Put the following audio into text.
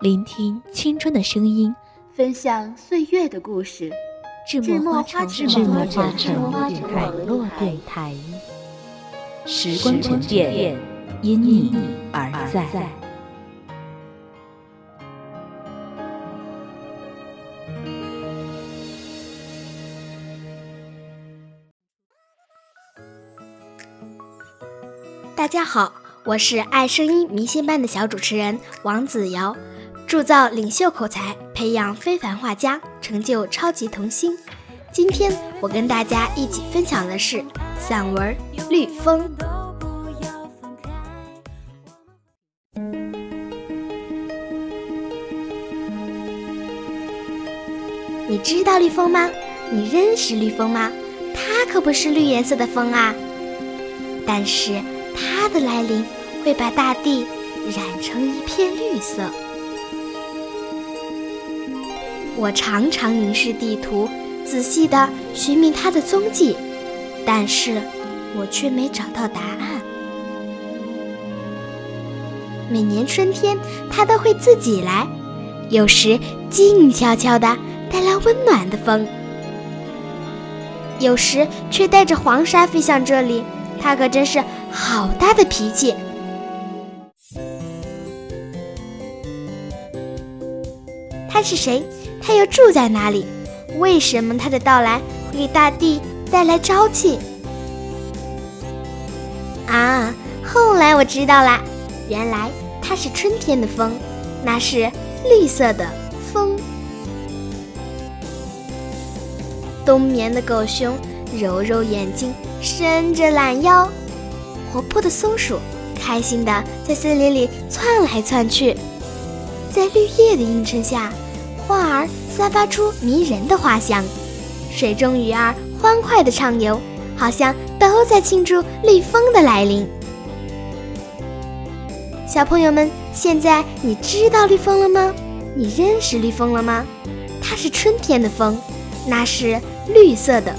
聆听青春的声音，分享岁月的故事。智墨花城网络电台，时光沉淀，因你而在。大家好，我是爱声音明星班的小主持人王子瑶，铸造领袖口才，培养非凡画家，成就超级童星。今天我跟大家一起分享的是散文《绿风》。你知道绿风吗？你认识绿风吗？它可不是绿颜色的风啊，但是。它的来临会把大地染成一片绿色。我常常凝视地图，仔细地寻觅它的踪迹，但是我却没找到答案。每年春天，它都会自己来，有时静悄悄地带来温暖的风，有时却带着黄沙飞向这里。它可真是。好大的脾气！他是谁？他又住在哪里？为什么他的到来会给大地带来朝气？啊，后来我知道啦，原来它是春天的风，那是绿色的风。冬眠的狗熊揉揉眼睛，伸着懒腰。活泼的松鼠开心地在森林里窜来窜去，在绿叶的映衬下，花儿散发出迷人的花香，水中鱼儿欢快地畅游，好像都在庆祝绿风的来临。小朋友们，现在你知道绿风了吗？你认识绿风了吗？它是春天的风，那是绿色的